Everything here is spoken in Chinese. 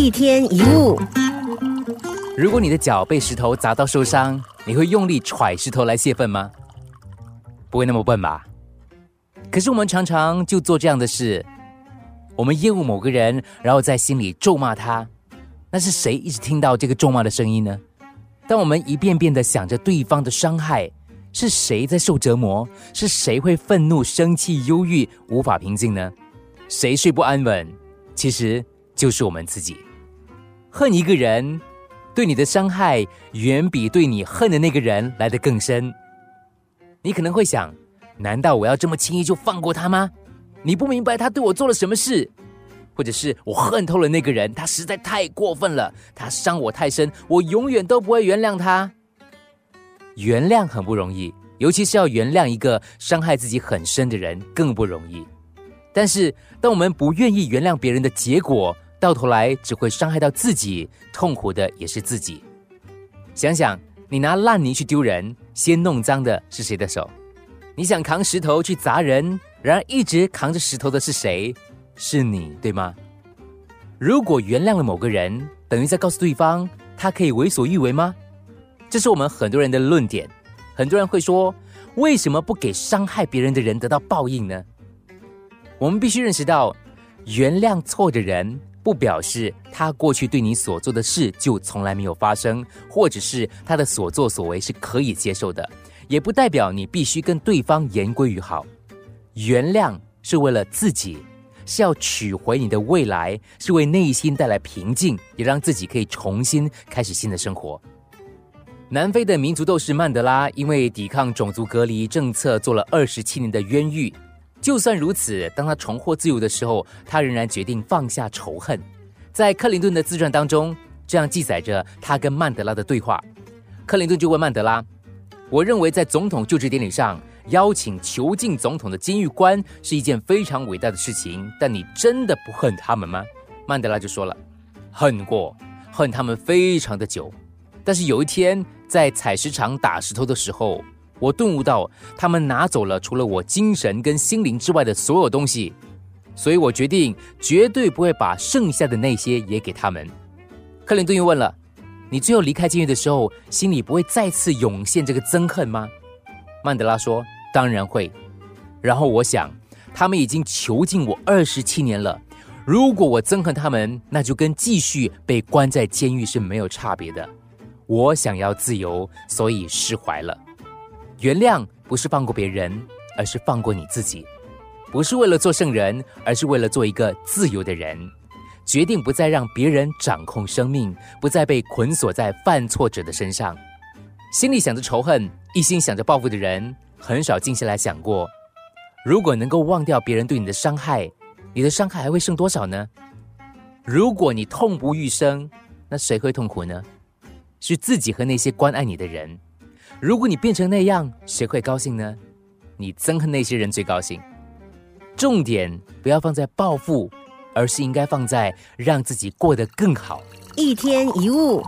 一天一物，如果你的脚被石头砸到受伤，你会用力踹石头来泄愤吗？不会那么笨吧？可是我们常常就做这样的事，我们厌恶某个人，然后在心里咒骂他。那是谁一直听到这个咒骂的声音呢？当我们一遍遍的想着对方的伤害，是谁在受折磨？是谁会愤怒、生气、忧郁、无法平静呢？谁睡不安稳？其实就是我们自己。恨一个人，对你的伤害远比对你恨的那个人来得更深。你可能会想：难道我要这么轻易就放过他吗？你不明白他对我做了什么事。或者是我恨透了那个人，他实在太过分了，他伤我太深，我永远都不会原谅他。原谅很不容易，尤其是要原谅一个伤害自己很深的人更不容易。但是，当我们不愿意原谅别人的结果，到头来只会伤害到自己，痛苦的也是自己。想想，你拿烂泥去丢人，先弄脏的是谁的手？你想扛石头去砸人，然而一直扛着石头的是谁？是你对吗？如果原谅了某个人，等于在告诉对方他可以为所欲为吗？这是我们很多人的论点。很多人会说：为什么不给伤害别人的人得到报应呢？我们必须认识到，原谅错的人，不表示他过去对你所做的事就从来没有发生，或者是他的所作所为是可以接受的，也不代表你必须跟对方言归于好。原谅是为了自己。是要取回你的未来，是为内心带来平静，也让自己可以重新开始新的生活。南非的民族斗士曼德拉因为抵抗种族隔离政策做了二十七年的冤狱，就算如此，当他重获自由的时候，他仍然决定放下仇恨。在克林顿的自传当中，这样记载着他跟曼德拉的对话。克林顿就问曼德拉：“我认为在总统就职典礼上。”邀请囚禁总统的监狱官是一件非常伟大的事情，但你真的不恨他们吗？曼德拉就说了，恨过，恨他们非常的久。但是有一天在采石场打石头的时候，我顿悟到他们拿走了除了我精神跟心灵之外的所有东西，所以我决定绝对不会把剩下的那些也给他们。克林顿又问了，你最后离开监狱的时候，心里不会再次涌现这个憎恨吗？曼德拉说。当然会，然后我想，他们已经囚禁我二十七年了。如果我憎恨他们，那就跟继续被关在监狱是没有差别的。我想要自由，所以释怀了。原谅不是放过别人，而是放过你自己。不是为了做圣人，而是为了做一个自由的人。决定不再让别人掌控生命，不再被捆锁在犯错者的身上。心里想着仇恨，一心想着报复的人。很少静下来想过，如果能够忘掉别人对你的伤害，你的伤害还会剩多少呢？如果你痛不欲生，那谁会痛苦呢？是自己和那些关爱你的人。如果你变成那样，谁会高兴呢？你憎恨那些人最高兴。重点不要放在报复，而是应该放在让自己过得更好。一天一物。